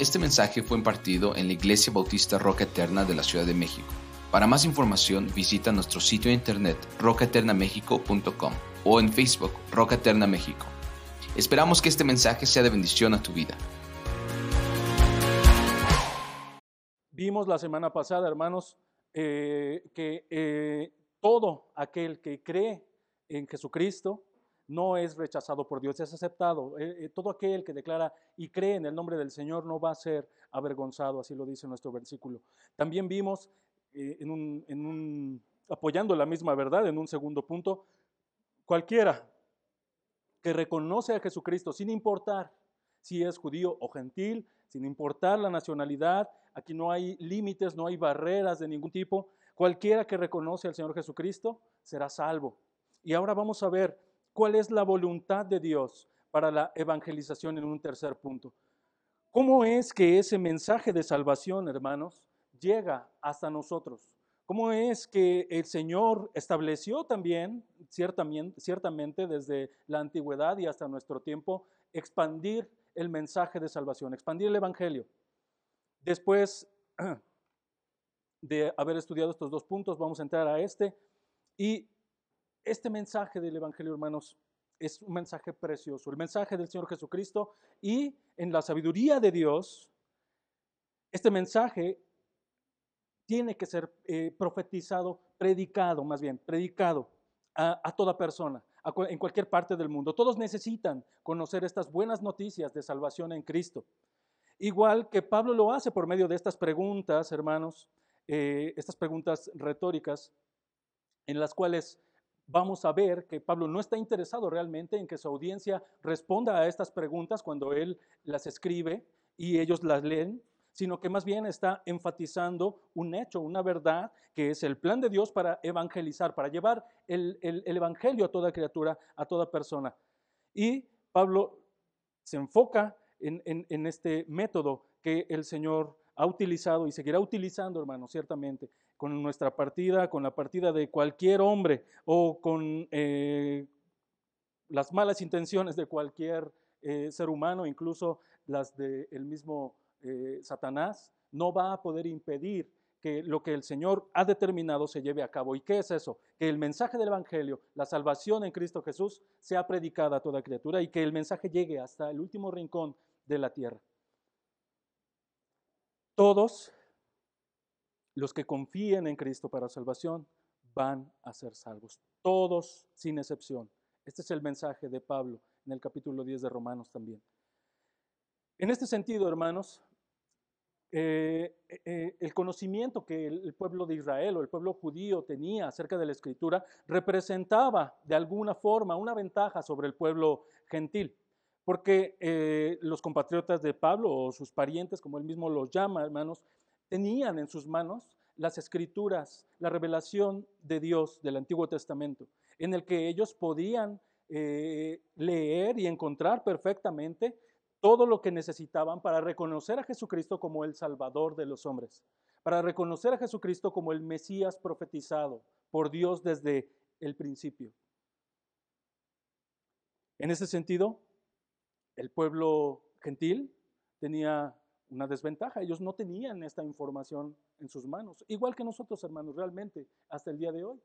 Este mensaje fue impartido en la Iglesia Bautista Roca Eterna de la Ciudad de México. Para más información visita nuestro sitio de internet rocaeternamexico.com o en Facebook Roca Eterna México. Esperamos que este mensaje sea de bendición a tu vida. Vimos la semana pasada, hermanos, eh, que eh, todo aquel que cree en Jesucristo no es rechazado por Dios, es aceptado. Eh, todo aquel que declara y cree en el nombre del Señor no va a ser avergonzado, así lo dice nuestro versículo. También vimos, un, apoyando la misma verdad, en un segundo punto, cualquiera que reconoce a Jesucristo sin importar si es judío o gentil, sin importar la nacionalidad, aquí no hay límites, no hay barreras de ningún tipo, cualquiera que reconoce al Señor Jesucristo será salvo. Y ahora vamos a ver cuál es la voluntad de Dios para la evangelización en un tercer punto. ¿Cómo es que ese mensaje de salvación, hermanos, llega hasta nosotros? ¿Cómo es que el Señor estableció también, ciertamente, desde la antigüedad y hasta nuestro tiempo, expandir el mensaje de salvación, expandir el Evangelio? Después de haber estudiado estos dos puntos, vamos a entrar a este. Y este mensaje del Evangelio, hermanos, es un mensaje precioso, el mensaje del Señor Jesucristo y en la sabiduría de Dios, este mensaje tiene que ser eh, profetizado, predicado, más bien, predicado a, toda persona, en cualquier parte del mundo. Todos necesitan conocer estas buenas noticias de salvación en Cristo. Igual que Pablo lo hace por medio de estas preguntas, hermanos, eh, estas preguntas retóricas, en las cuales vamos a ver que Pablo no está interesado realmente en que su audiencia responda a estas preguntas cuando él las escribe y ellos las leen, sino que más bien está enfatizando un hecho, una verdad, que es el plan de Dios para evangelizar, para llevar el, evangelio a toda criatura, a toda persona. Y Pablo se enfoca en, en este método que el Señor ha utilizado y seguirá utilizando, hermano, ciertamente, con nuestra partida, con la partida de cualquier hombre o con eh, las malas intenciones de cualquier eh, ser humano, incluso las del mismo eh, Satanás, no va a poder impedir que lo que el Señor ha determinado se lleve a cabo. ¿Y qué es eso? Que el mensaje del Evangelio, la salvación en Cristo Jesús, sea predicada a toda criatura y que el mensaje llegue hasta el último rincón de la tierra. Todos los que confíen en Cristo para salvación van a ser salvos. Todos sin excepción. Este es el mensaje de Pablo en el capítulo 10 de Romanos también. En este sentido, hermanos, eh, eh, el conocimiento que el, pueblo de Israel o el pueblo judío tenía acerca de la escritura representaba de alguna forma una ventaja sobre el pueblo gentil porque eh, los compatriotas de Pablo o sus parientes, como él mismo los llama, hermanos, tenían en sus manos las escrituras, la revelación de Dios del Antiguo Testamento, en el que ellos podían eh, leer y encontrar perfectamente todo lo que necesitaban para reconocer a Jesucristo como el Salvador de los hombres, para reconocer a Jesucristo como el Mesías profetizado por Dios desde el principio. En ese sentido, el pueblo gentil tenía una desventaja, ellos no tenían esta información en sus manos, igual que nosotros, hermanos, realmente, hasta el día de hoy.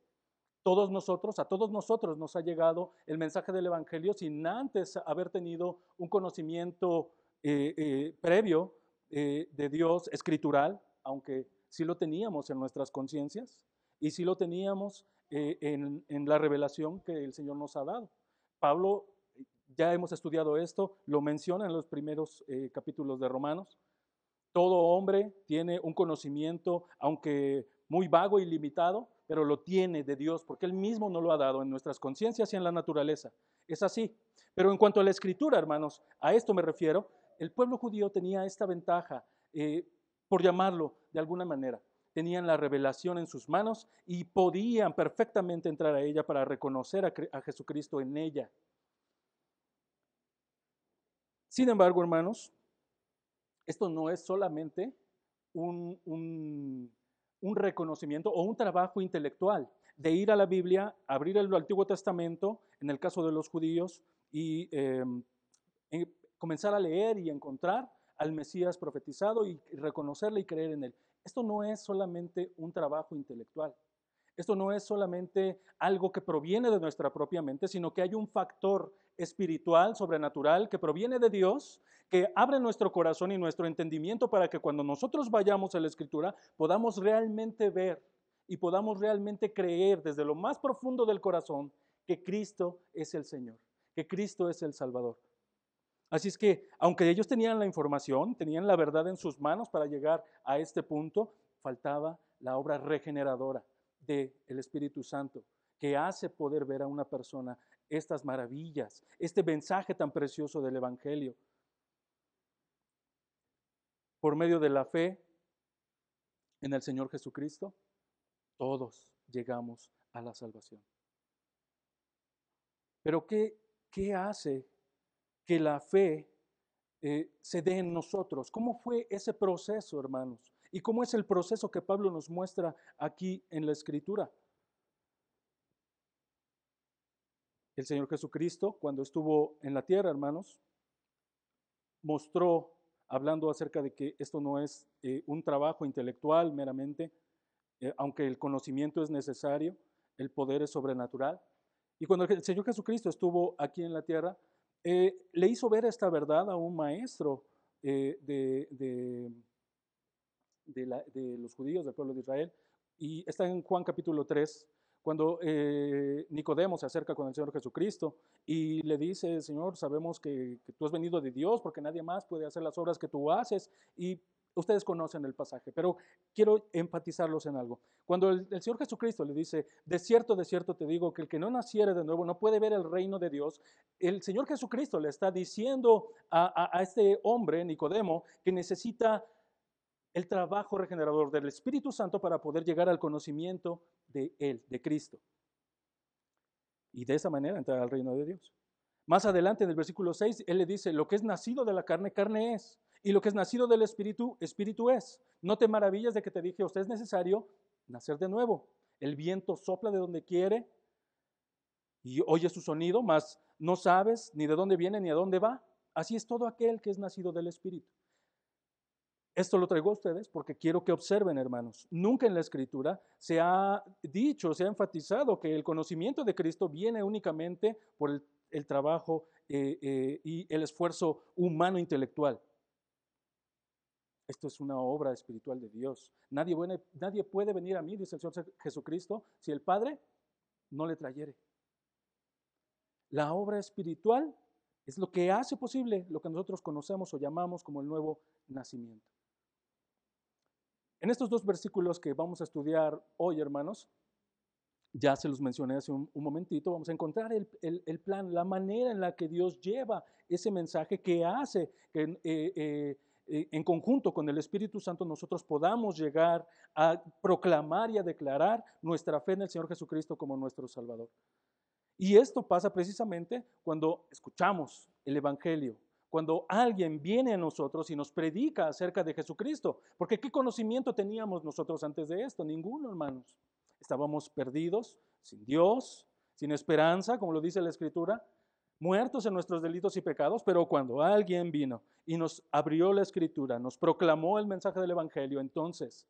Todos nosotros, a todos nosotros nos ha llegado el mensaje del Evangelio sin antes haber tenido un conocimiento eh, eh, previo eh, de Dios escritural, aunque sí lo teníamos en nuestras conciencias y sí lo teníamos en, en la revelación que el Señor nos ha dado. Pablo ya hemos estudiado esto, lo menciona en los primeros eh, capítulos de Romanos. Todo hombre tiene un conocimiento, aunque muy vago y limitado, pero lo tiene de Dios, porque Él mismo nos lo ha dado en nuestras conciencias y en la naturaleza. Es así. Pero en cuanto a la escritura, hermanos, a esto me refiero, el pueblo judío tenía esta ventaja, eh, por llamarlo de alguna manera. Tenían la revelación en sus manos y podían perfectamente entrar a ella para reconocer a Jesucristo en ella. Sin embargo, hermanos, esto no es solamente un, reconocimiento o un trabajo intelectual de ir a la Biblia, abrir el Antiguo Testamento, en el caso de los judíos, y em, comenzar a leer y encontrar al Mesías profetizado y reconocerle y creer en él. Esto no es solamente un trabajo intelectual. Esto no es solamente algo que proviene de nuestra propia mente, sino que hay un factor espiritual, sobrenatural, que proviene de Dios, que abre nuestro corazón y nuestro entendimiento para que cuando nosotros vayamos a la Escritura podamos realmente ver y podamos realmente creer desde lo más profundo del corazón que Cristo es el Señor, que Cristo es el Salvador. Así es que, aunque ellos tenían la información, tenían la verdad en sus manos para llegar a este punto, faltaba la obra regeneradora del Espíritu Santo, que hace poder ver a una persona estas maravillas, este mensaje tan precioso del Evangelio. Por medio de la fe en el Señor Jesucristo, todos llegamos a la salvación. Pero ¿qué, qué hace que la fe eh, se dé en nosotros. ¿Cómo fue ese proceso, hermanos? ¿Y cómo es el proceso que Pablo nos muestra aquí en la Escritura? El Señor Jesucristo, cuando estuvo en la tierra, hermanos, mostró, hablando acerca de que esto no es eh, un trabajo intelectual meramente, eh, aunque el conocimiento es necesario, el poder es sobrenatural. Y cuando el Señor Jesucristo estuvo aquí en la tierra, eh, le hizo ver esta verdad a un maestro de, de, los judíos del pueblo de Israel. Y está en Juan capítulo 3, cuando eh, Nicodemo se acerca con el Señor Jesucristo y le dice, Señor, sabemos que, que, tú has venido de Dios porque nadie más puede hacer las obras que tú haces. Y Ustedes conocen el pasaje, pero quiero enfatizarlos en algo. Cuando el, Señor Jesucristo le dice, de cierto, de cierto te digo que el que no naciere de nuevo no puede ver el reino de Dios, el Señor Jesucristo le está diciendo a, a este hombre, Nicodemo, que necesita el trabajo regenerador del Espíritu Santo para poder llegar al conocimiento de Él, de Cristo. Y de esa manera entrar al reino de Dios. Más adelante en el versículo 6, Él le dice, lo que es nacido de la carne, carne es. Y lo que es nacido del Espíritu, Espíritu es. No te maravillas de que te dije, usted es necesario nacer de nuevo. El viento sopla de donde quiere y oye su sonido, mas no sabes ni de dónde viene ni a dónde va. Así es todo aquel que es nacido del Espíritu. Esto lo traigo a ustedes porque quiero que observen, hermanos. Nunca en la Escritura se ha dicho, se ha enfatizado que el conocimiento de Cristo viene únicamente por el, trabajo eh, eh, y el esfuerzo humano intelectual. Esto es una obra espiritual de Dios. Nadie, nadie puede venir a mí, dice el Señor Jesucristo, si el Padre no le trayere. La obra espiritual es lo que hace posible lo que nosotros conocemos o llamamos como el nuevo nacimiento. En estos dos versículos que vamos a estudiar hoy, hermanos, ya se los mencioné hace un, momentito, vamos a encontrar el, plan, la manera en la que Dios lleva ese mensaje que hace que eh, eh, eh, en conjunto con el Espíritu Santo nosotros podamos llegar a proclamar y a declarar nuestra fe en el Señor Jesucristo como nuestro Salvador. Y esto pasa precisamente cuando escuchamos el Evangelio, cuando alguien viene a nosotros y nos predica acerca de Jesucristo. Porque ¿qué conocimiento teníamos nosotros antes de esto? Ninguno, hermanos. Estábamos perdidos, sin Dios, sin esperanza, como lo dice la Escritura muertos en nuestros delitos y pecados, pero cuando alguien vino y nos abrió la escritura, nos proclamó el mensaje del Evangelio, entonces,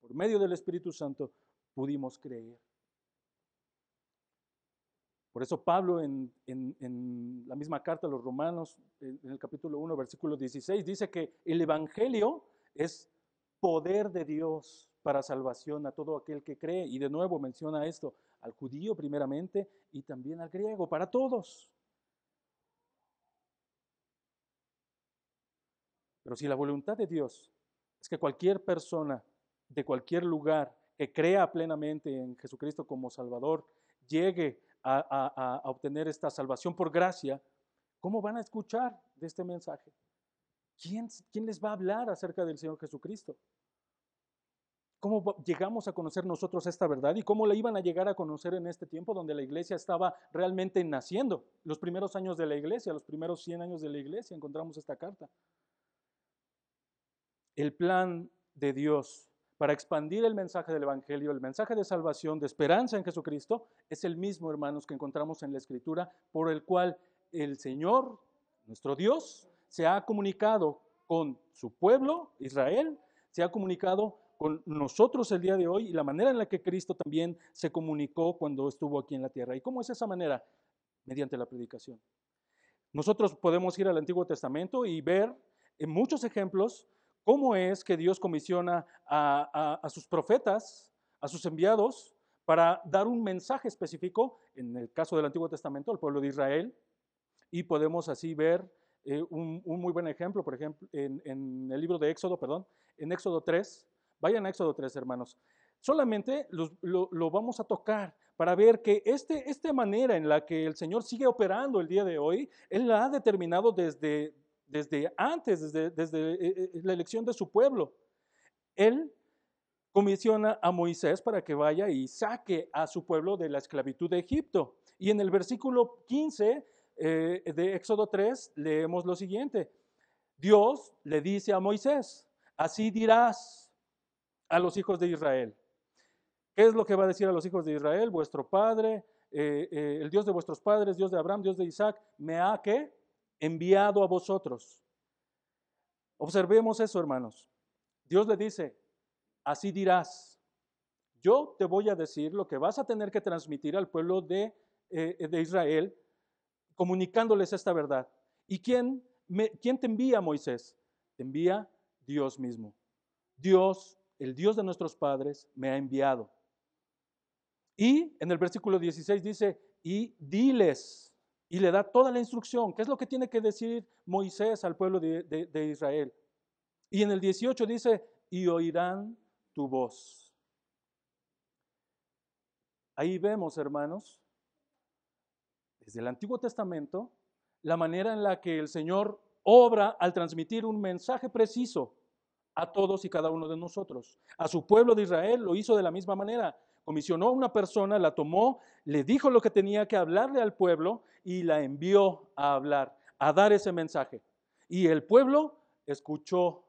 por medio del Espíritu Santo, pudimos creer. Por eso Pablo en, la misma carta a los romanos, en el capítulo 1, versículo 16, dice que el Evangelio es poder de Dios para salvación a todo aquel que cree. Y de nuevo menciona esto, al judío primeramente y también al griego, para todos. Pero si la voluntad de Dios es que cualquier persona de cualquier lugar que crea plenamente en Jesucristo como Salvador llegue a, obtener esta salvación por gracia, ¿cómo van a escuchar de este mensaje? ¿Quién, ¿Quién les va a hablar acerca del Señor Jesucristo? ¿Cómo llegamos a conocer nosotros esta verdad y cómo la iban a llegar a conocer en este tiempo donde la iglesia estaba realmente naciendo? Los primeros años de la iglesia, los primeros 100 años de la iglesia, encontramos esta carta el plan de Dios para expandir el mensaje del Evangelio, el mensaje de salvación, de esperanza en Jesucristo, es el mismo, hermanos, que encontramos en la Escritura, por el cual el Señor, nuestro Dios, se ha comunicado con su pueblo, Israel, se ha comunicado con nosotros el día de hoy y la manera en la que Cristo también se comunicó cuando estuvo aquí en la tierra. ¿Y cómo es esa manera? Mediante la predicación. Nosotros podemos ir al Antiguo Testamento y ver en muchos ejemplos cómo es que Dios comisiona a, sus profetas, a sus enviados, para dar un mensaje específico, en el caso del Antiguo Testamento, al pueblo de Israel, y podemos así ver eh, un, muy buen ejemplo, por ejemplo, en, el libro de Éxodo, perdón, en Éxodo 3, vayan a Éxodo 3, hermanos, solamente lo, vamos a tocar para ver que este, esta manera en la que el Señor sigue operando el día de hoy, Él la ha determinado desde, desde antes, desde, desde eh, eh, la elección de su pueblo. Él comisiona a Moisés para que vaya y saque a su pueblo de la esclavitud de Egipto. Y en el versículo 15 eh, de Éxodo 3 leemos lo siguiente. Dios le dice a Moisés, así dirás a los hijos de Israel. ¿Qué es lo que va a decir a los hijos de Israel? Vuestro padre, el Dios de vuestros padres, Dios de Abraham, Dios de Isaac, me ha que enviado a vosotros. Observemos eso, hermanos. Dios le dice, así dirás, yo te voy a decir lo que vas a tener que transmitir al pueblo de, eh, de Israel, comunicándoles esta verdad. ¿Y quién, me, quién te envía, Moisés? Te envía Dios mismo. Dios, el Dios de nuestros padres, me ha enviado. Y en el versículo 16 dice, y diles, y le da toda la instrucción. ¿Qué es lo que tiene que decir Moisés al pueblo de, Israel? Y en el 18 dice, y oirán tu voz. Ahí vemos, hermanos, desde el Antiguo Testamento, la manera en la que el Señor obra al transmitir un mensaje preciso a todos y cada uno de nosotros. A su pueblo de Israel lo hizo de la misma manera comisionó a una persona, la tomó, le dijo lo que tenía que hablarle al pueblo y la envió a hablar, a dar ese mensaje. Y el pueblo escuchó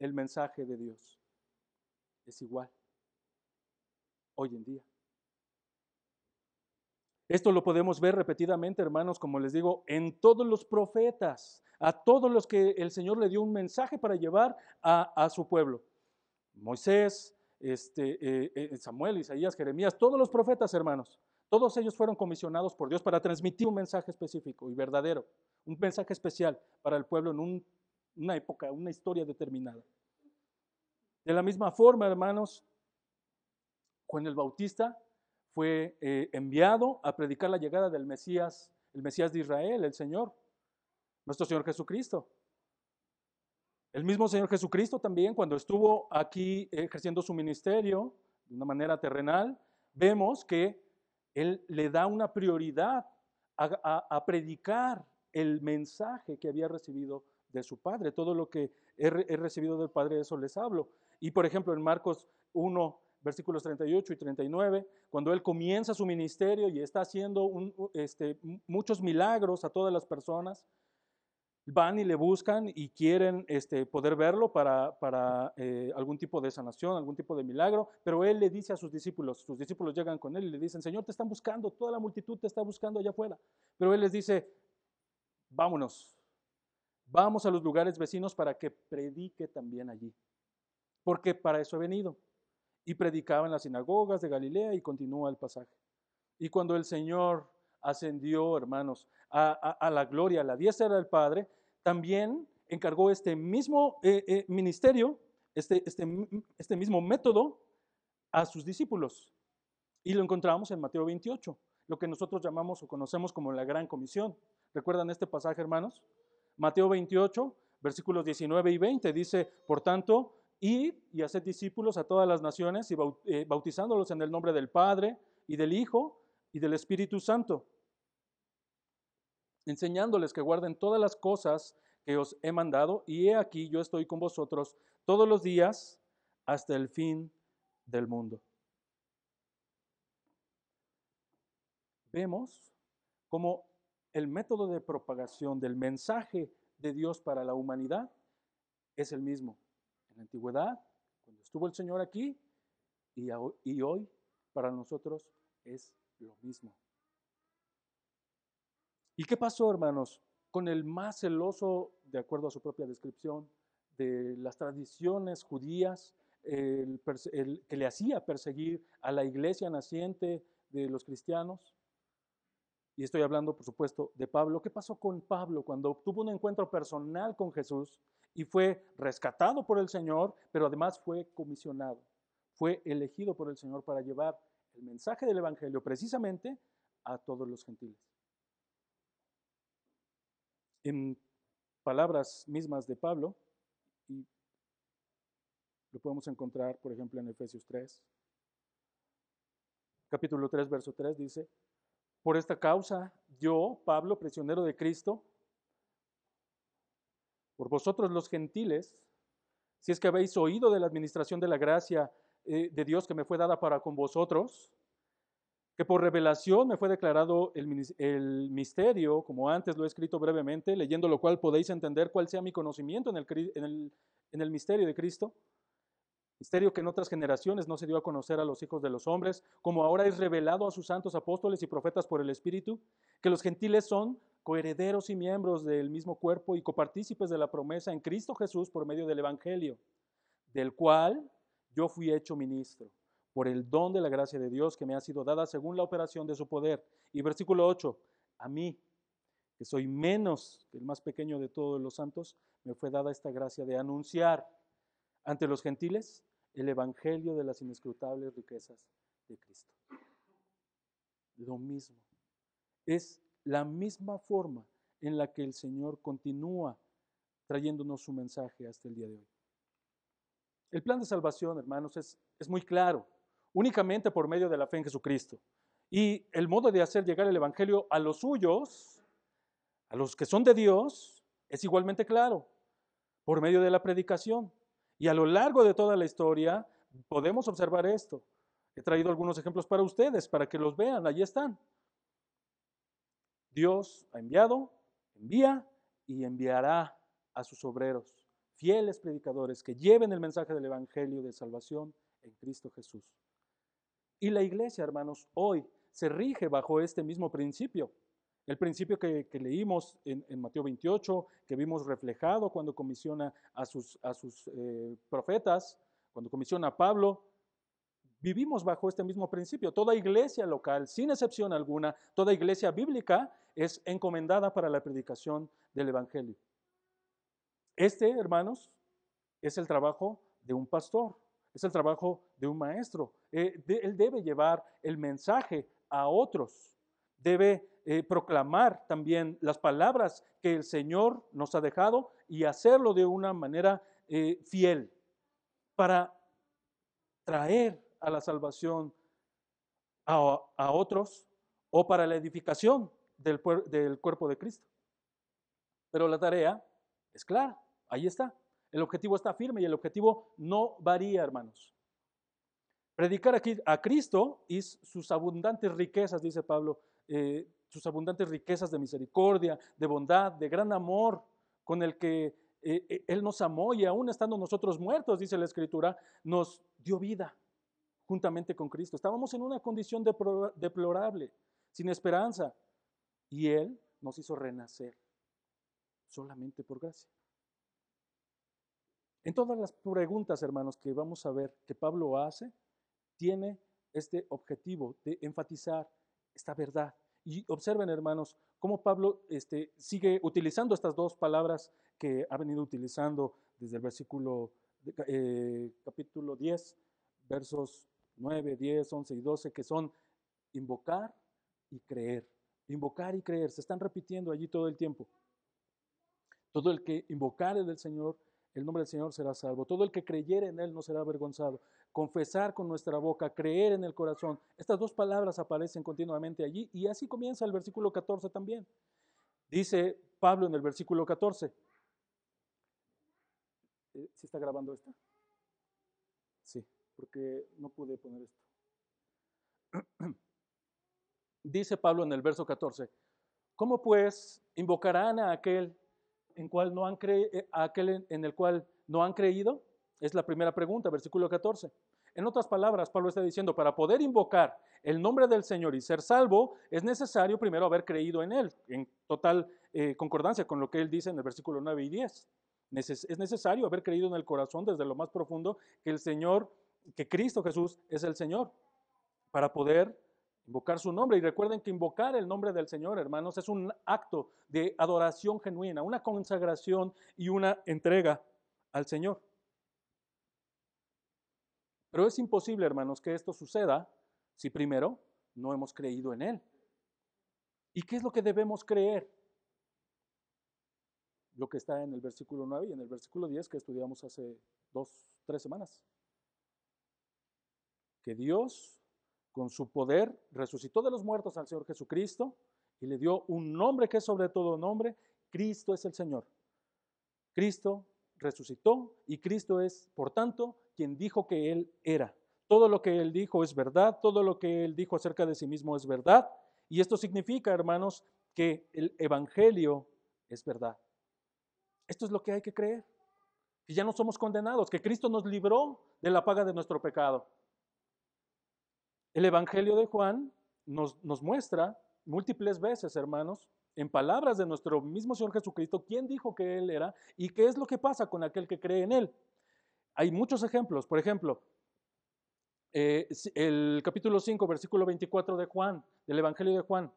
el mensaje de Dios. Es igual hoy en día. Esto lo podemos ver repetidamente, hermanos, como les digo, en todos los profetas, a todos los que el Señor le dio un mensaje para llevar a, su pueblo. Moisés, este, eh, eh, Samuel, Isaías, Jeremías, todos los profetas, hermanos, todos ellos fueron comisionados por Dios para transmitir un mensaje específico y verdadero, un mensaje especial para el pueblo en una época, una historia determinada. De la misma forma, hermanos, Juan el Bautista fue eh, enviado a predicar la llegada del Mesías, el Mesías de Israel, el Señor, nuestro Señor Jesucristo. El mismo Señor Jesucristo también, cuando estuvo aquí ejerciendo su ministerio de una manera terrenal, vemos que Él le da una prioridad a, predicar el mensaje que había recibido de su Padre. Todo lo que he, recibido del Padre, eso les hablo. Y por ejemplo, en Marcos 1, versículos 38 y 39, cuando Él comienza su ministerio y está haciendo este, muchos milagros a todas las personas, van y le buscan y quieren este, poder verlo para, eh, algún tipo de sanación, algún tipo de milagro, pero él le dice a sus discípulos, sus discípulos llegan con él y le dicen, Señor, te están buscando, toda la multitud te está buscando allá afuera, pero él les dice, vámonos, vamos a los lugares vecinos para que predique también allí, porque para eso he venido. Y predicaba en las sinagogas de Galilea y continúa el pasaje. Y cuando el Señor ascendió, hermanos, a, a, la gloria, a la diestra del Padre, también encargó este mismo eh, eh, ministerio, este, este, este mismo método a sus discípulos. Y lo encontramos en Mateo 28, lo que nosotros llamamos o conocemos como la Gran Comisión. ¿Recuerdan este pasaje, hermanos? Mateo 28, versículos 19 y 20, dice, por tanto, id y haced discípulos a todas las naciones y eh, bautizándolos en el nombre del Padre y del Hijo y del Espíritu Santo enseñándoles que guarden todas las cosas que os he mandado, y he aquí yo estoy con vosotros todos los días hasta el fin del mundo. Vemos como el método de propagación del mensaje de Dios para la humanidad es el mismo. En la antigüedad, cuando estuvo el Señor aquí, y hoy para nosotros es lo mismo. ¿Y qué pasó, hermanos? Con el más celoso, de acuerdo a su propia descripción, de las tradiciones judías, que le hacía perseguir a la iglesia naciente de los cristianos. Y estoy hablando, por supuesto, de Pablo. ¿Qué pasó con Pablo cuando tuvo un encuentro personal con Jesús y fue rescatado por el Señor, pero además fue comisionado? Fue elegido por el Señor para llevar el mensaje del Evangelio precisamente a todos los gentiles. En palabras mismas de Pablo, y lo podemos encontrar, por ejemplo, en Efesios 3, capítulo 3, verso 3, dice, por esta causa, yo, Pablo, prisionero de Cristo, por vosotros los gentiles, si es que habéis oído de la administración de la gracia eh, de Dios que me fue dada para con vosotros, que por revelación me fue declarado el, misterio, como antes lo he escrito brevemente, leyendo lo cual podéis entender cuál sea mi conocimiento en el, en el misterio de Cristo, misterio que en otras generaciones no se dio a conocer a los hijos de los hombres, como ahora es revelado a sus santos apóstoles y profetas por el Espíritu, que los gentiles son coherederos y miembros del mismo cuerpo y copartícipes de la promesa en Cristo Jesús por medio del Evangelio, del cual yo fui hecho ministro por el don de la gracia de Dios que me ha sido dada según la operación de su poder. Y versículo 8, a mí, que soy menos que el más pequeño de todos los santos, me fue dada esta gracia de anunciar ante los gentiles el evangelio de las inescrutables riquezas de Cristo. Lo mismo. Es la misma forma en la que el Señor continúa trayéndonos su mensaje hasta el día de hoy. El plan de salvación, hermanos, es, es muy claro únicamente por medio de la fe en Jesucristo. Y el modo de hacer llegar el Evangelio a los suyos, a los que son de Dios, es igualmente claro, por medio de la predicación. Y a lo largo de toda la historia podemos observar esto. He traído algunos ejemplos para ustedes, para que los vean, allí están. Dios ha enviado, envía y enviará a sus obreros, fieles predicadores, que lleven el mensaje del Evangelio de salvación en Cristo Jesús. Y la iglesia, hermanos, hoy se rige bajo este mismo principio. El principio que, leímos en, Mateo 28, que vimos reflejado cuando comisiona a sus, eh, profetas, cuando comisiona a Pablo, vivimos bajo este mismo principio. Toda iglesia local, sin excepción alguna, toda iglesia bíblica es encomendada para la predicación del Evangelio. Este, hermanos, es el trabajo de un pastor es el trabajo de un maestro. Eh, él debe llevar el mensaje a otros, debe eh, proclamar también las palabras que el Señor nos ha dejado y hacerlo de una manera eh, fiel para traer a la salvación a, otros o para la edificación del, del cuerpo de Cristo. Pero la tarea es clara, ahí está. El objetivo está firme y el objetivo no varía, hermanos. Predicar aquí a Cristo y sus abundantes riquezas, dice Pablo, eh, sus abundantes riquezas de misericordia, de bondad, de gran amor con el que eh, eh, Él nos amó y aún estando nosotros muertos, dice la Escritura, nos dio vida juntamente con Cristo. Estábamos en una condición deplorable, sin esperanza, y Él nos hizo renacer solamente por gracia. En todas las preguntas, hermanos, que vamos a ver que Pablo hace, tiene este objetivo de enfatizar esta verdad. Y observen, hermanos, cómo Pablo este, sigue utilizando estas dos palabras que ha venido utilizando desde el versículo eh, capítulo 10, versos 9, 10, 11 y 12, que son invocar y creer. Invocar y creer, se están repitiendo allí todo el tiempo. Todo el que invocare del Señor el nombre del Señor será salvo. Todo el que creyere en Él no será avergonzado. Confesar con nuestra boca, creer en el corazón. Estas dos palabras aparecen continuamente allí y así comienza el versículo 14 también. Dice Pablo en el versículo 14. ¿Sí está grabando esto? Sí, porque no pude poner esto. Dice Pablo en el verso 14, ¿cómo pues invocarán a aquel en cual no han eh, aquel en el cual no han creído? Es la primera pregunta, versículo 14. En otras palabras, Pablo está diciendo, para poder invocar el nombre del Señor y ser salvo, es necesario primero haber creído en Él, en total eh, concordancia con lo que Él dice en el versículo 9 y 10. Es necesario haber creído en el corazón desde lo más profundo que el Señor, que Cristo Jesús es el Señor, para poder invocar su nombre. Y recuerden que invocar el nombre del Señor, hermanos, es un acto de adoración genuina, una consagración y una entrega al Señor. Pero es imposible, hermanos, que esto suceda si primero no hemos creído en Él. ¿Y qué es lo que debemos creer? Lo que está en el versículo 9 y en el versículo 10 que estudiamos hace dos, tres semanas. Que Dios, con su poder, resucitó de los muertos al Señor Jesucristo y le dio un nombre que es sobre todo nombre. Cristo es el Señor. Cristo resucitó y Cristo es, por tanto, quien dijo que Él era. Todo lo que Él dijo es verdad, todo lo que Él dijo acerca de sí mismo es verdad. Y esto significa, hermanos, que el Evangelio es verdad. Esto es lo que hay que creer, que ya no somos condenados, que Cristo nos libró de la paga de nuestro pecado. El Evangelio de Juan nos, nos muestra múltiples veces, hermanos, en palabras de nuestro mismo Señor Jesucristo, quién dijo que Él era y qué es lo que pasa con aquel que cree en Él. Hay muchos ejemplos. Por ejemplo, eh, el capítulo 5, versículo 24 de Juan, del Evangelio de Juan.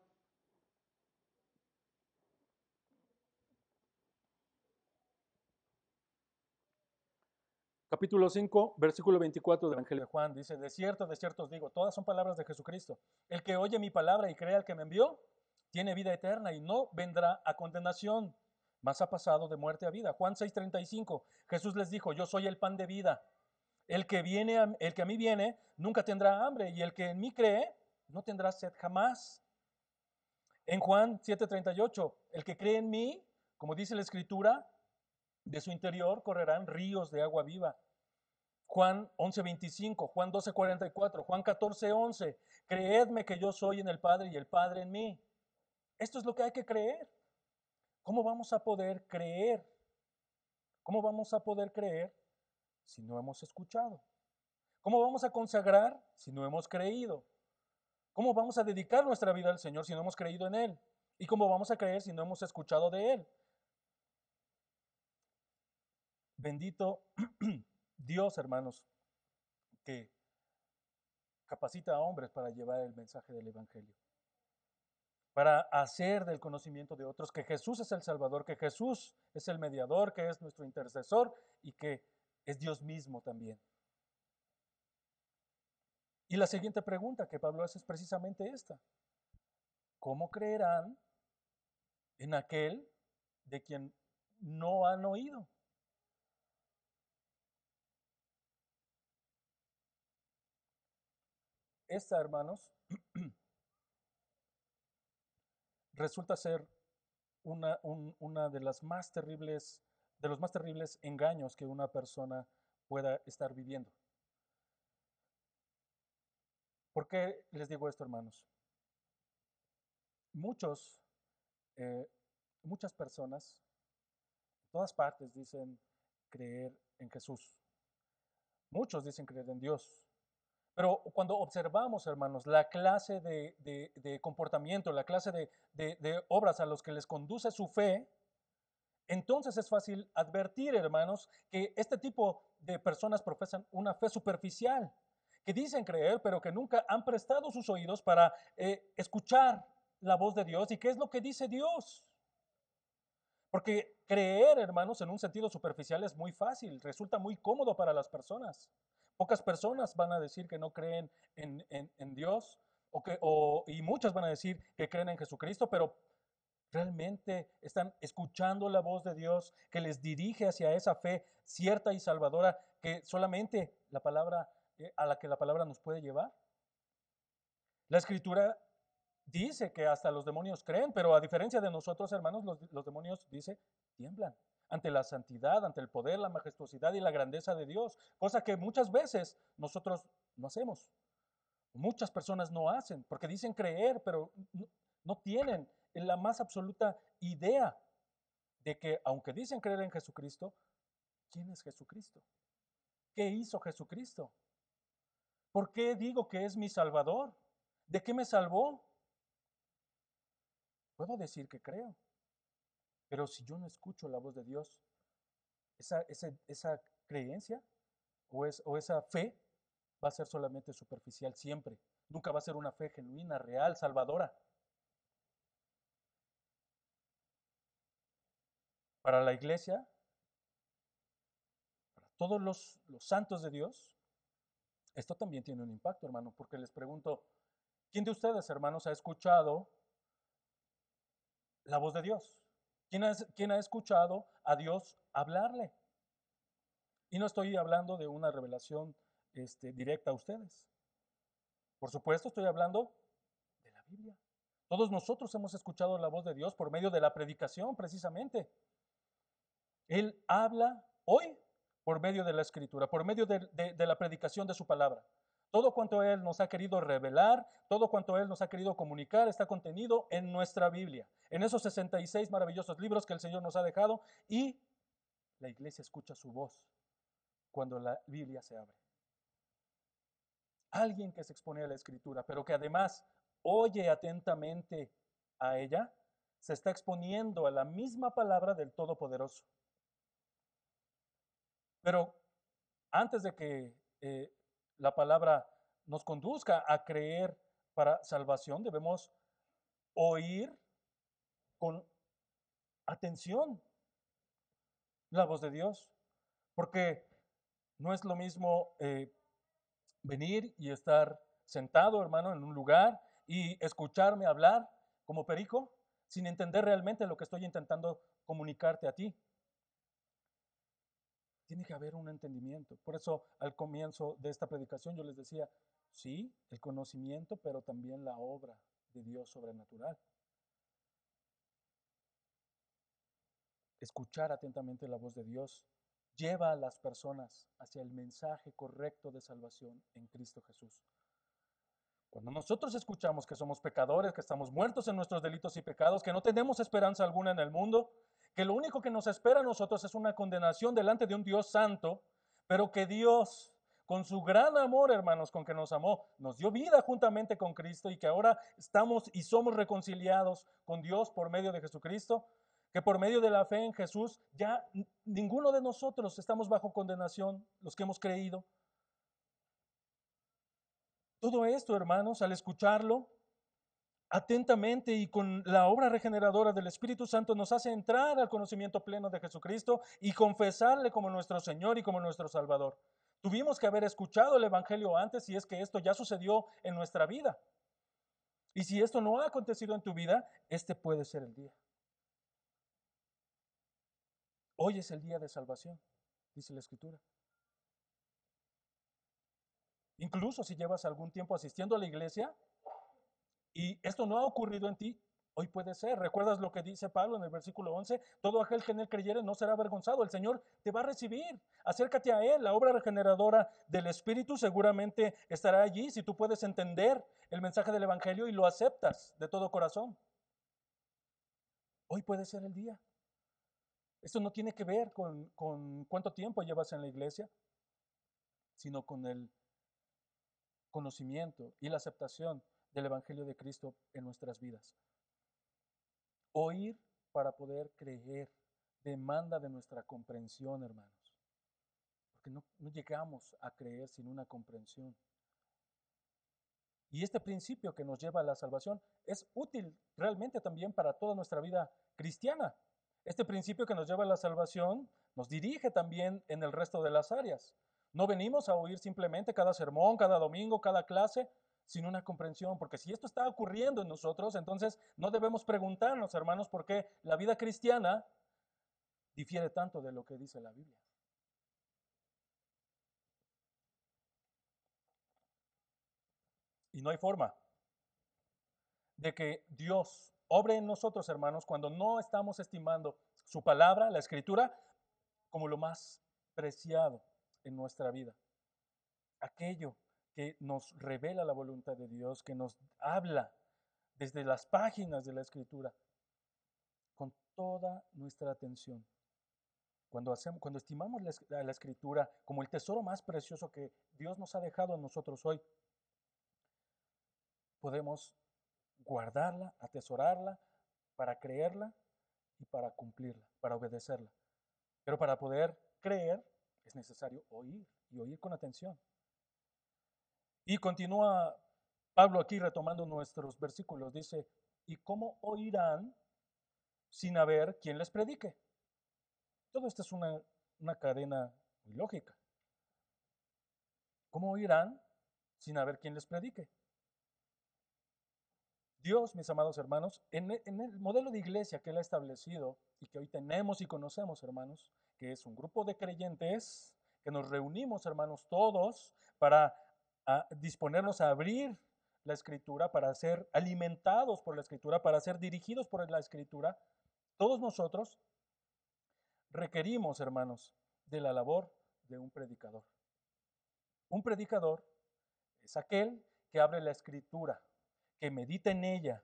Capítulo 5, versículo 24 del Evangelio de Juan dice, de cierto, de cierto os digo, todas son palabras de Jesucristo. El que oye mi palabra y crea al que me envió, tiene vida eterna y no vendrá a condenación, mas ha pasado de muerte a vida. Juan 6:35, Jesús les dijo, yo soy el pan de vida. El que viene, a, el que a mí viene, nunca tendrá hambre, y el que en mí cree, no tendrá sed jamás. En Juan 7:38, el que cree en mí, como dice la escritura, de su interior correrán ríos de agua viva. Juan 11:25, Juan 12:44, Juan 14:11, creedme que yo soy en el Padre y el Padre en mí. Esto es lo que hay que creer. ¿Cómo vamos a poder creer? ¿Cómo vamos a poder creer si no hemos escuchado? ¿Cómo vamos a consagrar si no hemos creído? ¿Cómo vamos a dedicar nuestra vida al Señor si no hemos creído en Él? ¿Y cómo vamos a creer si no hemos escuchado de Él? Bendito Dios, hermanos, que capacita a hombres para llevar el mensaje del Evangelio para hacer del conocimiento de otros que Jesús es el Salvador, que Jesús es el mediador, que es nuestro intercesor y que es Dios mismo también. Y la siguiente pregunta que Pablo hace es precisamente esta. ¿Cómo creerán en aquel de quien no han oído? Esta, hermanos, resulta ser una, de las más terribles, de los más terribles engaños que una persona pueda estar viviendo. ¿Por qué les digo esto, hermanos? Muchos, eh, muchas personas, en todas partes dicen creer en Jesús. Muchos dicen creer en Dios. Pero cuando observamos, hermanos, la clase de, comportamiento, la clase de, obras a los que les conduce su fe, entonces es fácil advertir, hermanos, que este tipo de personas profesan una fe superficial, que dicen creer, pero que nunca han prestado sus oídos para eh, escuchar la voz de Dios. ¿Y qué es lo que dice Dios? Porque creer, hermanos, en un sentido superficial es muy fácil, resulta muy cómodo para las personas. Pocas personas van a decir que no creen en, Dios o que, y muchas van a decir que creen en Jesucristo, pero realmente están escuchando la voz de Dios que les dirige hacia esa fe cierta y salvadora que solamente la palabra eh, a la que la palabra nos puede llevar. La escritura dice que hasta los demonios creen, pero a diferencia de nosotros, hermanos, los, los demonios dice tiemblan ante la santidad, ante el poder, la majestuosidad y la grandeza de Dios, cosa que muchas veces nosotros no hacemos. Muchas personas no hacen porque dicen creer, pero no tienen la más absoluta idea de que aunque dicen creer en Jesucristo, ¿quién es Jesucristo? ¿Qué hizo Jesucristo? ¿Por qué digo que es mi Salvador? ¿De qué me salvó? Puedo decir que creo, pero si yo no escucho la voz de Dios, esa, creencia o esa fe va a ser solamente superficial siempre. Nunca va a ser una fe genuina, real, salvadora. Para la iglesia, para todos los, los santos de Dios, esto también tiene un impacto, hermano, porque les pregunto, ¿quién de ustedes, hermanos, ha escuchado la voz de Dios? ¿Quién ha, escuchado a Dios hablarle? Y no estoy hablando de una revelación este, directa a ustedes. Por supuesto, estoy hablando de la Biblia. Todos nosotros hemos escuchado la voz de Dios por medio de la predicación, precisamente. Él habla hoy por medio de la escritura, por medio de, la predicación de su palabra. Todo cuanto Él nos ha querido revelar, todo cuanto Él nos ha querido comunicar está contenido en nuestra Biblia, en esos 66 maravillosos libros que el Señor nos ha dejado y la iglesia escucha su voz cuando la Biblia se abre. Alguien que se expone a la escritura, pero que además oye atentamente a ella, se está exponiendo a la misma palabra del Todopoderoso. Pero antes de que eh, la palabra nos conduzca a creer para salvación, debemos oír con atención la voz de Dios. Porque no es lo mismo eh, venir y estar sentado, hermano, en un lugar y escucharme hablar como perico sin entender realmente lo que estoy intentando comunicarte a ti. Tiene que haber un entendimiento. Por eso al comienzo de esta predicación yo les decía, sí, el conocimiento, pero también la obra de Dios sobrenatural. Escuchar atentamente la voz de Dios lleva a las personas hacia el mensaje correcto de salvación en Cristo Jesús. Cuando nosotros escuchamos que somos pecadores, que estamos muertos en nuestros delitos y pecados, que no tenemos esperanza alguna en el mundo, que lo único que nos espera a nosotros es una condenación delante de un Dios santo, pero que Dios, con su gran amor, hermanos, con que nos amó, nos dio vida juntamente con Cristo y que ahora estamos y somos reconciliados con Dios por medio de Jesucristo, que por medio de la fe en Jesús ya ninguno de nosotros estamos bajo condenación, los que hemos creído. Todo esto, hermanos, al escucharlo atentamente y con la obra regeneradora del Espíritu Santo nos hace entrar al conocimiento pleno de Jesucristo y confesarle como nuestro Señor y como nuestro Salvador. Tuvimos que haber escuchado el Evangelio antes si es que esto ya sucedió en nuestra vida. Y si esto no ha acontecido en tu vida, este puede ser el día. Hoy es el día de salvación, dice la Escritura. Incluso si llevas algún tiempo asistiendo a la iglesia y esto no ha ocurrido en ti, hoy puede ser. ¿Recuerdas lo que dice Pablo en el versículo 11? Todo aquel que en él creyere no será avergonzado. El Señor te va a recibir. Acércate a Él. La obra regeneradora del Espíritu seguramente estará allí si tú puedes entender el mensaje del Evangelio y lo aceptas de todo corazón. Hoy puede ser el día. Esto no tiene que ver con, cuánto tiempo llevas en la iglesia, sino con el conocimiento y la aceptación del Evangelio de Cristo en nuestras vidas. Oír para poder creer demanda de nuestra comprensión, hermanos, porque no, llegamos a creer sin una comprensión. Y este principio que nos lleva a la salvación es útil realmente también para toda nuestra vida cristiana. Este principio que nos lleva a la salvación nos dirige también en el resto de las áreas. No venimos a oír simplemente cada sermón, cada domingo, cada clase, sin una comprensión, porque si esto está ocurriendo en nosotros, entonces no debemos preguntarnos, hermanos, por qué la vida cristiana difiere tanto de lo que dice la Biblia. Y no hay forma de que Dios obre en nosotros, hermanos, cuando no estamos estimando su palabra, la escritura, como lo más preciado en nuestra vida. Aquello que nos revela la voluntad de Dios, que nos habla desde las páginas de la escritura, con toda nuestra atención. Cuando, hacemos, cuando estimamos la, la escritura como el tesoro más precioso que Dios nos ha dejado a nosotros hoy, podemos guardarla, atesorarla, para creerla y para cumplirla, para obedecerla. Pero para poder creer, es necesario oír y oír con atención. Y continúa Pablo aquí retomando nuestros versículos, dice, ¿y cómo oirán sin haber quien les predique? Todo esto es una, una cadena lógica. ¿Cómo oirán sin haber quien les predique? Dios, mis amados hermanos, el, en el, modelo de iglesia que Él ha establecido y que hoy tenemos y conocemos, hermanos, que es un grupo de creyentes que nos reunimos, hermanos, todos para a disponernos a abrir la escritura, para ser alimentados por la escritura, para ser dirigidos por la escritura, todos nosotros requerimos, hermanos, de la labor de un predicador. Un predicador es aquel que abre la escritura, que medita en ella,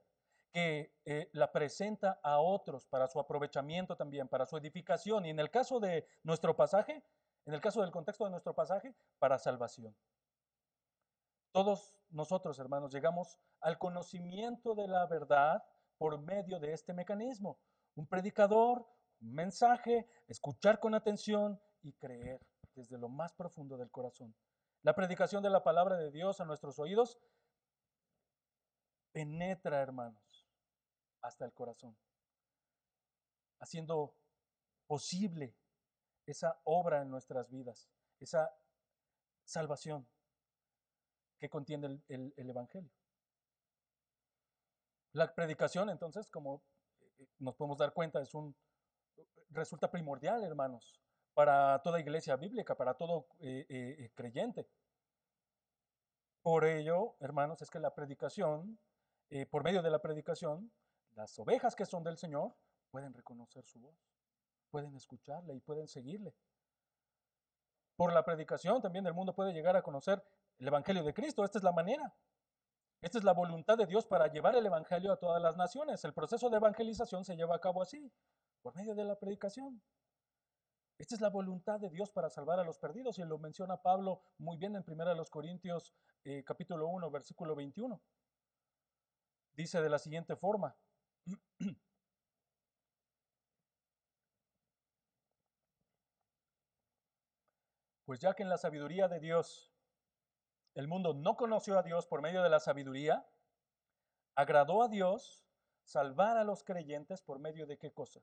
que eh, la presenta a otros para su aprovechamiento también, para su edificación y en el caso de nuestro pasaje, en el caso del contexto de nuestro pasaje, para salvación. Todos nosotros, hermanos, llegamos al conocimiento de la verdad por medio de este mecanismo. Un predicador, un mensaje, escuchar con atención y creer desde lo más profundo del corazón. La predicación de la palabra de Dios a nuestros oídos penetra, hermanos, hasta el corazón, haciendo posible esa obra en nuestras vidas, esa salvación que contiene el, el, el, Evangelio. La predicación, entonces, como eh, nos podemos dar cuenta, es un, resulta primordial, hermanos, para toda iglesia bíblica, para todo eh, eh, creyente. Por ello, hermanos, es que la predicación, por medio de la predicación, las ovejas que son del Señor pueden reconocer su voz, pueden escucharle y pueden seguirle. Por la predicación también el mundo puede llegar a conocer el Evangelio de Cristo. Esta es la manera. Esta es la voluntad de Dios para llevar el Evangelio a todas las naciones. El proceso de evangelización se lleva a cabo así, por medio de la predicación. Esta es la voluntad de Dios para salvar a los perdidos y lo menciona Pablo muy bien en 1 Corintios eh, capítulo 1, versículo 21. Dice de la siguiente forma. Pues ya que en la sabiduría de Dios el mundo no conoció a Dios por medio de la sabiduría, agradó a Dios salvar a los creyentes por medio de qué cosa?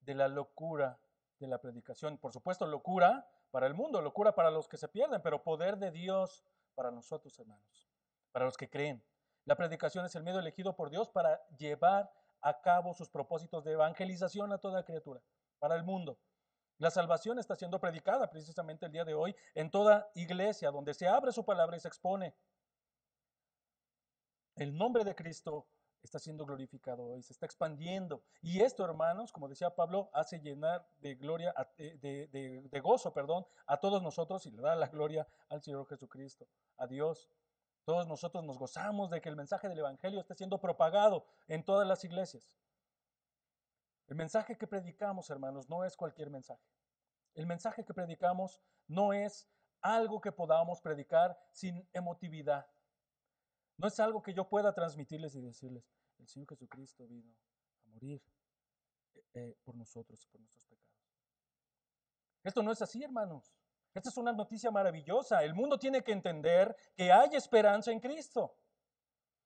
De la locura de la predicación. Por supuesto, locura para el mundo, locura para los que se pierden, pero poder de Dios para nosotros, hermanos, para los que creen. La predicación es el medio elegido por Dios para llevar a cabo sus propósitos de evangelización a toda criatura, para el mundo. La salvación está siendo predicada precisamente el día de hoy en toda iglesia, donde se abre su palabra y se expone. El nombre de Cristo está siendo glorificado hoy, se está expandiendo. Y esto, hermanos, como decía Pablo, hace llenar de gloria, de, de, de, gozo, perdón, a todos nosotros y le da la gloria al Señor Jesucristo, a Dios. Todos nosotros nos gozamos de que el mensaje del Evangelio esté siendo propagado en todas las iglesias. El mensaje que predicamos, hermanos, no es cualquier mensaje. El mensaje que predicamos no es algo que podamos predicar sin emotividad. No es algo que yo pueda transmitirles y decirles, el Señor Jesucristo vino a morir eh, eh, por nosotros y por nuestros pecados. Esto no es así, hermanos. Esta es una noticia maravillosa. El mundo tiene que entender que hay esperanza en Cristo.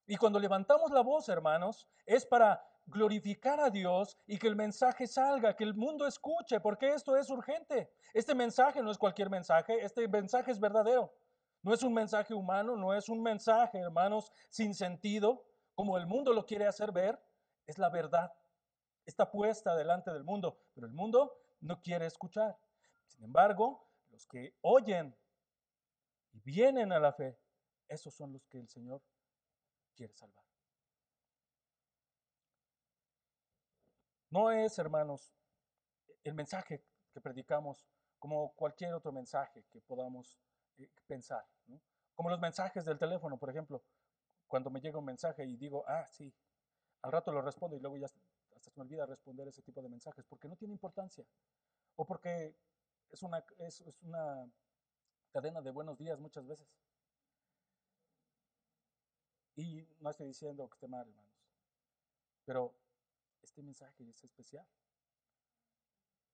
Y cuando levantamos la voz, hermanos, es para glorificar a Dios y que el mensaje salga, que el mundo escuche, porque esto es urgente. Este mensaje no es cualquier mensaje, este mensaje es verdadero. No es un mensaje humano, no es un mensaje, hermanos, sin sentido, como el mundo lo quiere hacer ver, es la verdad. Está puesta delante del mundo, pero el mundo no quiere escuchar. Sin embargo, los que oyen y vienen a la fe, esos son los que el Señor quiere salvar. No es, hermanos, el mensaje que predicamos como cualquier otro mensaje que podamos eh, pensar. Como los mensajes del teléfono, por ejemplo, cuando me llega un mensaje y digo, ah, sí, al rato lo respondo y luego ya hasta se me olvida responder ese tipo de mensajes porque no tiene importancia o porque es una, es una cadena de buenos días muchas veces. Y no estoy diciendo que esté mal, hermanos, pero este mensaje es especial.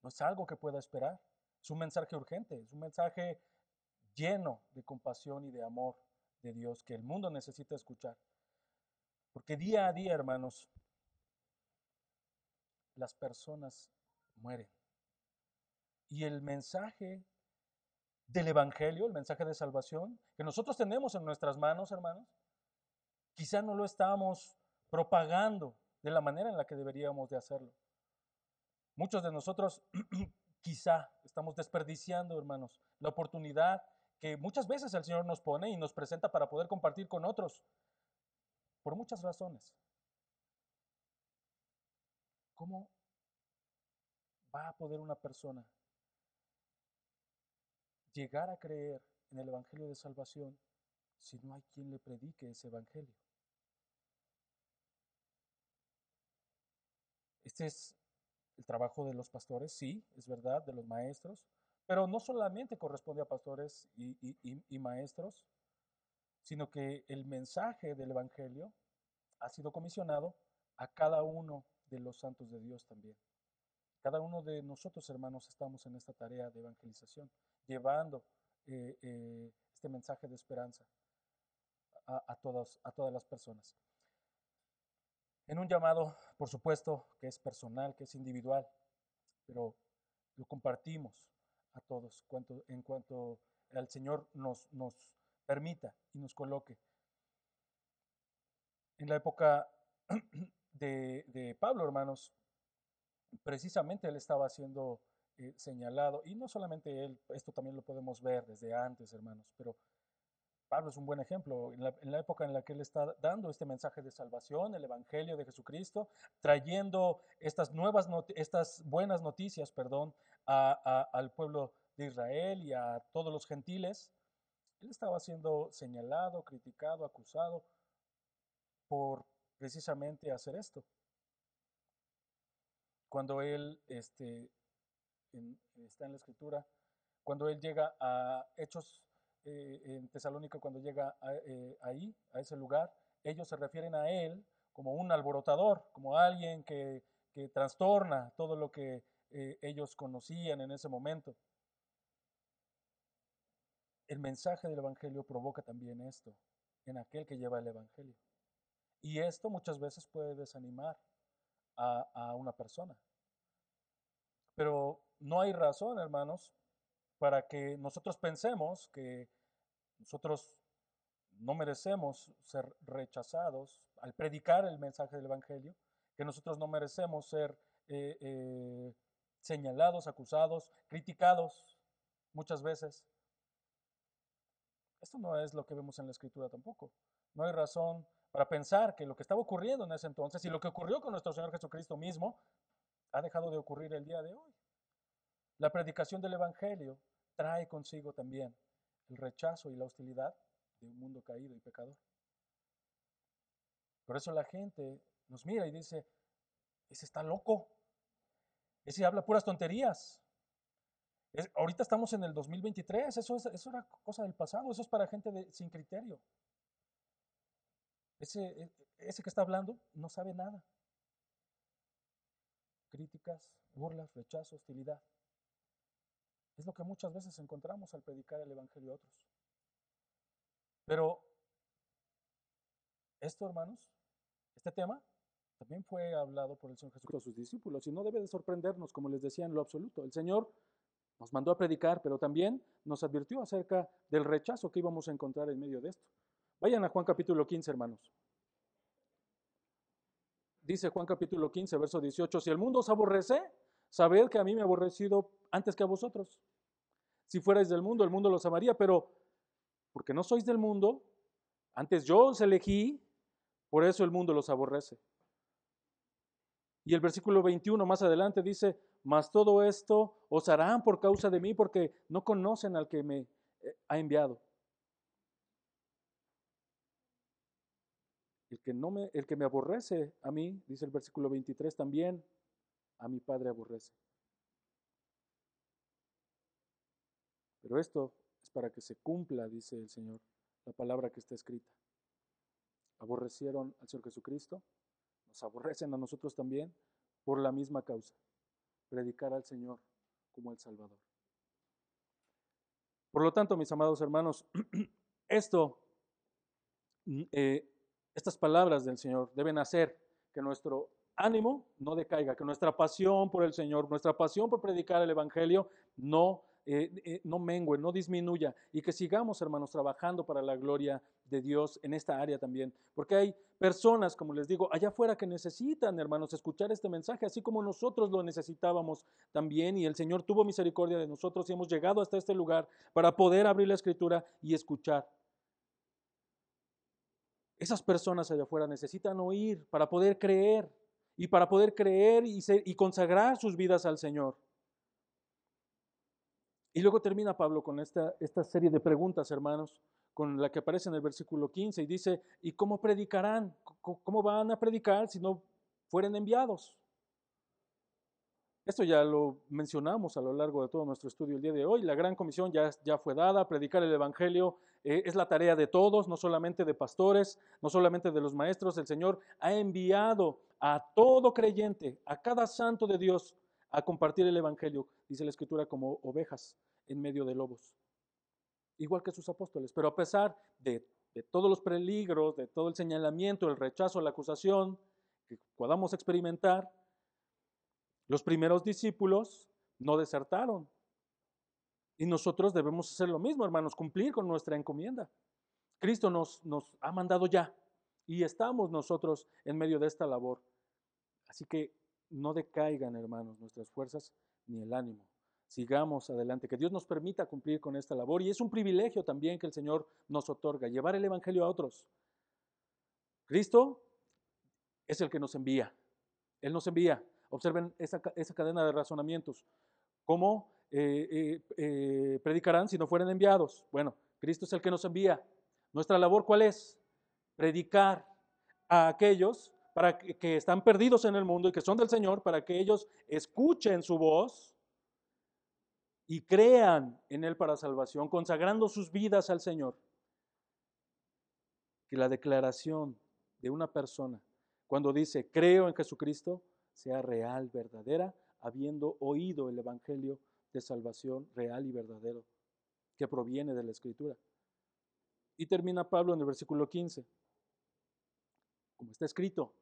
No es algo que pueda esperar. Es un mensaje urgente, es un mensaje lleno de compasión y de amor de Dios que el mundo necesita escuchar. Porque día a día, hermanos, las personas mueren. Y el mensaje del Evangelio, el mensaje de salvación, que nosotros tenemos en nuestras manos, hermanos, quizá no lo estamos propagando de la manera en la que deberíamos de hacerlo. Muchos de nosotros quizá estamos desperdiciando, hermanos, la oportunidad que muchas veces el Señor nos pone y nos presenta para poder compartir con otros, por muchas razones. ¿Cómo va a poder una persona llegar a creer en el Evangelio de Salvación si no hay quien le predique ese Evangelio? Este es el trabajo de los pastores, sí, es verdad, de los maestros, pero no solamente corresponde a pastores y, maestros, sino que el mensaje del Evangelio ha sido comisionado a cada uno de los santos de Dios también. Cada uno de nosotros, hermanos, estamos en esta tarea de evangelización, llevando eh, eh, este mensaje de esperanza a, a, todas, a todas las personas. En un llamado, por supuesto, que es personal, que es individual, pero lo compartimos a todos en cuanto el Señor nos, permita y nos coloque. En la época de, Pablo, hermanos, precisamente él estaba siendo eh, señalado, y no solamente él, esto también lo podemos ver desde antes, hermanos, pero Pablo es un buen ejemplo. En la, época en la que él está dando este mensaje de salvación, el Evangelio de Jesucristo, trayendo estas nuevas, estas buenas noticias, perdón, al pueblo de Israel y a todos los gentiles, él estaba siendo señalado, criticado, acusado por precisamente hacer esto. Cuando él este, está en la escritura, cuando él llega a Hechos eh, en Tesalónica cuando llega eh, ahí, a ese lugar, ellos se refieren a él como un alborotador, como alguien que, trastorna todo lo que eh, ellos conocían en ese momento. El mensaje del Evangelio provoca también esto en aquel que lleva el Evangelio. Y esto muchas veces puede desanimar a, a una persona. Pero no hay razón, hermanos, para que nosotros pensemos que nosotros no merecemos ser rechazados al predicar el mensaje del Evangelio, que nosotros no merecemos ser eh, eh, señalados, acusados, criticados muchas veces. Esto no es lo que vemos en la Escritura tampoco. No hay razón para pensar que lo que estaba ocurriendo en ese entonces y lo que ocurrió con nuestro Señor Jesucristo mismo ha dejado de ocurrir el día de hoy. La predicación del Evangelio trae consigo también el rechazo y la hostilidad de un mundo caído y pecador. Por eso la gente nos mira y dice, ese está loco, ese habla puras tonterías. ahorita estamos en el 2023, eso es, eso era cosa del pasado, eso es para gente sin criterio. Ese, e, ese que está hablando no sabe nada. Críticas, burlas, rechazo, hostilidad. Es lo que muchas veces encontramos al predicar el Evangelio a otros. Pero esto, hermanos, este tema también fue hablado por el Señor Jesús a sus discípulos y no debe de sorprendernos, como les decía, en lo absoluto. El Señor nos mandó a predicar, pero también nos advirtió acerca del rechazo que íbamos a encontrar en medio de esto. Vayan a Juan capítulo 15, hermanos. Dice Juan capítulo 15, verso 18, si el mundo os aborrece, sabed que a mí me ha aborrecido antes que a vosotros. Si fuerais del mundo, el mundo los amaría, pero porque no sois del mundo, antes yo os elegí, por eso el mundo los aborrece. Y el versículo 21 más adelante dice, mas todo esto os harán por causa de mí, porque no conocen al que me eh, ha enviado. El que, no me, el que me aborrece a mí, dice el versículo 23, también a mi Padre aborrece. Pero esto es para que se cumpla, dice el Señor, la palabra que está escrita. Aborrecieron al Señor Jesucristo, nos aborrecen a nosotros también por la misma causa, predicar al Señor como el Salvador. Por lo tanto, mis amados hermanos, esto, mm, eh, estas palabras del Señor deben hacer que nuestro ánimo no decaiga, que nuestra pasión por el Señor, nuestra pasión por predicar el Evangelio no eh, eh, no mengue, no disminuya y que sigamos, hermanos, trabajando para la gloria de Dios en esta área también. Porque hay personas, como les digo, allá afuera que necesitan, hermanos, escuchar este mensaje, así como nosotros lo necesitábamos también y el Señor tuvo misericordia de nosotros y hemos llegado hasta este lugar para poder abrir la escritura y escuchar. Esas personas allá afuera necesitan oír para poder creer y para poder creer y, consagrar sus vidas al Señor. Y luego termina Pablo con esta, serie de preguntas, hermanos, con la que aparece en el versículo 15 y dice, ¿y cómo predicarán? ¿Cómo van a predicar si no fueren enviados? Esto ya lo mencionamos a lo largo de todo nuestro estudio el día de hoy. La gran comisión ya, ya fue dada, predicar el Evangelio eh, es la tarea de todos, no solamente de pastores, no solamente de los maestros. El Señor ha enviado a todo creyente, a cada santo de Dios, a compartir el Evangelio, dice la Escritura, como ovejas en medio de lobos, igual que sus apóstoles. Pero a pesar de, todos los peligros, de todo el señalamiento, el rechazo, la acusación que podamos experimentar, los primeros discípulos no desertaron. Y nosotros debemos hacer lo mismo, hermanos, cumplir con nuestra encomienda. Cristo nos, ha mandado ya y estamos nosotros en medio de esta labor. Así que no decaigan, hermanos, nuestras fuerzas ni el ánimo. Sigamos adelante, que Dios nos permita cumplir con esta labor y es un privilegio también que el Señor nos otorga, llevar el Evangelio a otros. Cristo es el que nos envía, Él nos envía. Observen esa, cadena de razonamientos. ¿Cómo eh, eh, eh, predicarán si no fueren enviados? Bueno, Cristo es el que nos envía. Nuestra labor, ¿cuál es? Predicar a aquellos para que, están perdidos en el mundo y que son del Señor, para que ellos escuchen su voz y crean en Él para salvación, consagrando sus vidas al Señor. Que la declaración de una persona, cuando dice, creo en Jesucristo, sea real, verdadera, habiendo oído el Evangelio de salvación real y verdadero, que proviene de la Escritura. Y termina Pablo en el versículo 15, como está escrito,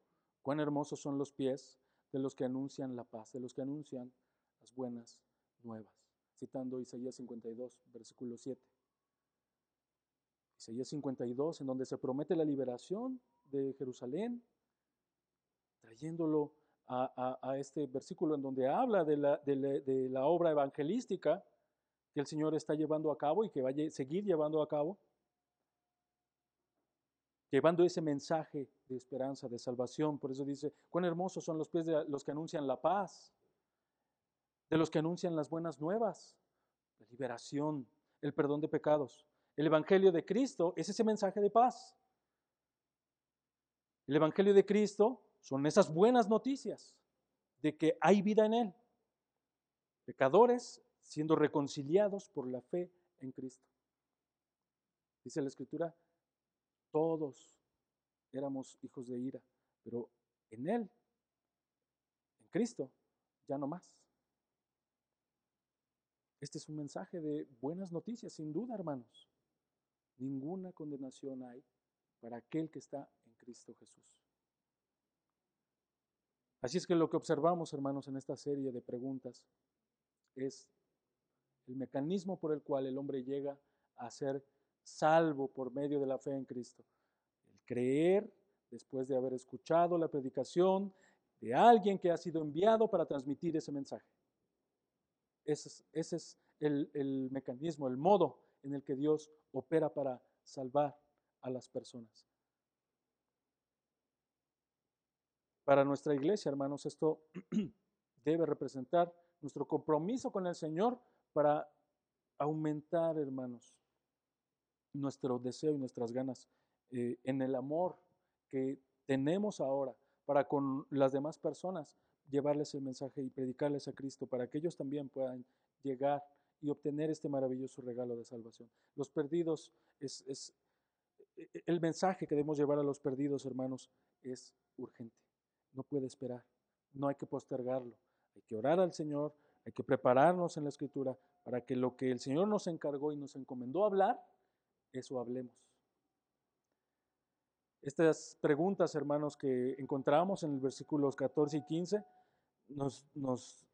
Cuán hermosos son los pies de los que anuncian la paz, de los que anuncian las buenas nuevas. Citando Isaías 52, versículo 7. Isaías 52, en donde se promete la liberación de Jerusalén, trayéndolo a, este versículo en donde habla de la, de la obra evangelística que el Señor está llevando a cabo y que va a seguir llevando a cabo llevando ese mensaje de esperanza, de salvación. Por eso dice, cuán hermosos son los pies de los que anuncian la paz, de los que anuncian las buenas nuevas, la liberación, el perdón de pecados. El Evangelio de Cristo es ese mensaje de paz. El Evangelio de Cristo son esas buenas noticias de que hay vida en Él. Pecadores siendo reconciliados por la fe en Cristo. Dice la Escritura, todos éramos hijos de ira, pero en Él, en Cristo, ya no más. Este es un mensaje de buenas noticias, sin duda, hermanos. Ninguna condenación hay para aquel que está en Cristo Jesús. Así es que lo que observamos, hermanos, en esta serie de preguntas es el mecanismo por el cual el hombre llega a ser salvo por medio de la fe en Cristo. El creer después de haber escuchado la predicación de alguien que ha sido enviado para transmitir ese mensaje. Ese es, el, el mecanismo, el modo en el que Dios opera para salvar a las personas. Para nuestra iglesia, hermanos, esto debe representar nuestro compromiso con el Señor para aumentar, hermanos, nuestro deseo y nuestras ganas eh, en el amor que tenemos ahora para con las demás personas llevarles el mensaje y predicarles a Cristo para que ellos también puedan llegar y obtener este maravilloso regalo de salvación. Los perdidos es, es e, e, el mensaje que debemos llevar a los perdidos, hermanos, es urgente. No puede esperar. No hay que postergarlo. Hay que orar al Señor, hay que prepararnos en la escritura para que lo que el Señor nos encargó y nos encomendó hablar, eso hablemos. Estas preguntas, hermanos, que encontramos en el versículos 14 y 15, nos,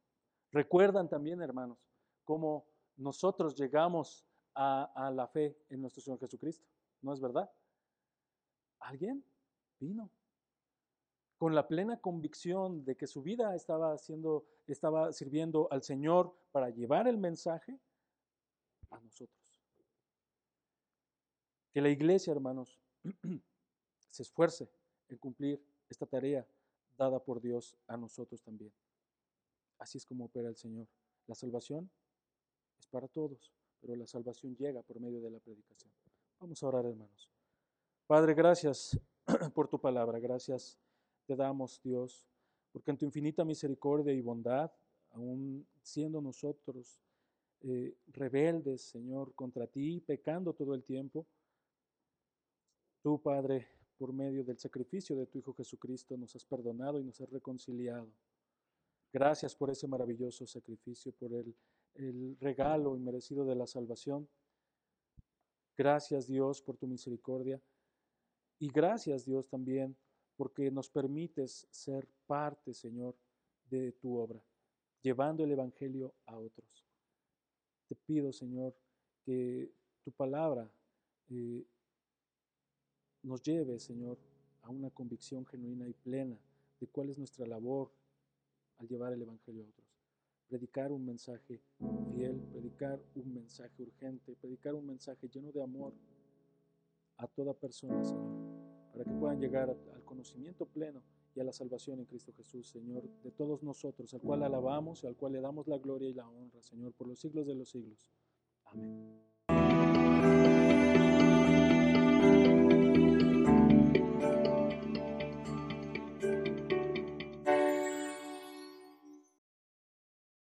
recuerdan también, hermanos, cómo nosotros llegamos a, a la fe en nuestro Señor Jesucristo. ¿No es verdad? Alguien vino con la plena convicción de que su vida estaba haciendo, estaba sirviendo al Señor para llevar el mensaje a nosotros. Que la iglesia, hermanos, se esfuerce en cumplir esta tarea dada por Dios a nosotros también. Así es como opera el Señor. La salvación es para todos, pero la salvación llega por medio de la predicación. Vamos a orar, hermanos. Padre, gracias por tu palabra, gracias te damos, Dios, porque en tu infinita misericordia y bondad, aún siendo nosotros eh, rebeldes, Señor, contra ti, pecando todo el tiempo, tú, Padre, por medio del sacrificio de tu Hijo Jesucristo, nos has perdonado y nos has reconciliado. Gracias por ese maravilloso sacrificio, por el, el regalo inmerecido de la salvación. Gracias, Dios, por tu misericordia. Y gracias, Dios, también porque nos permites ser parte, Señor, de tu obra, llevando el Evangelio a otros. Te pido, Señor, que tu palabra eh, nos lleve, Señor, a una convicción genuina y plena de cuál es nuestra labor al llevar el Evangelio a otros. Predicar un mensaje fiel, predicar un mensaje urgente, predicar un mensaje lleno de amor a toda persona, Señor para que puedan llegar al conocimiento pleno y a la salvación en Cristo Jesús, Señor, de todos nosotros, al cual alabamos y al cual le damos la gloria y la honra, Señor, por los siglos de los siglos. Amén.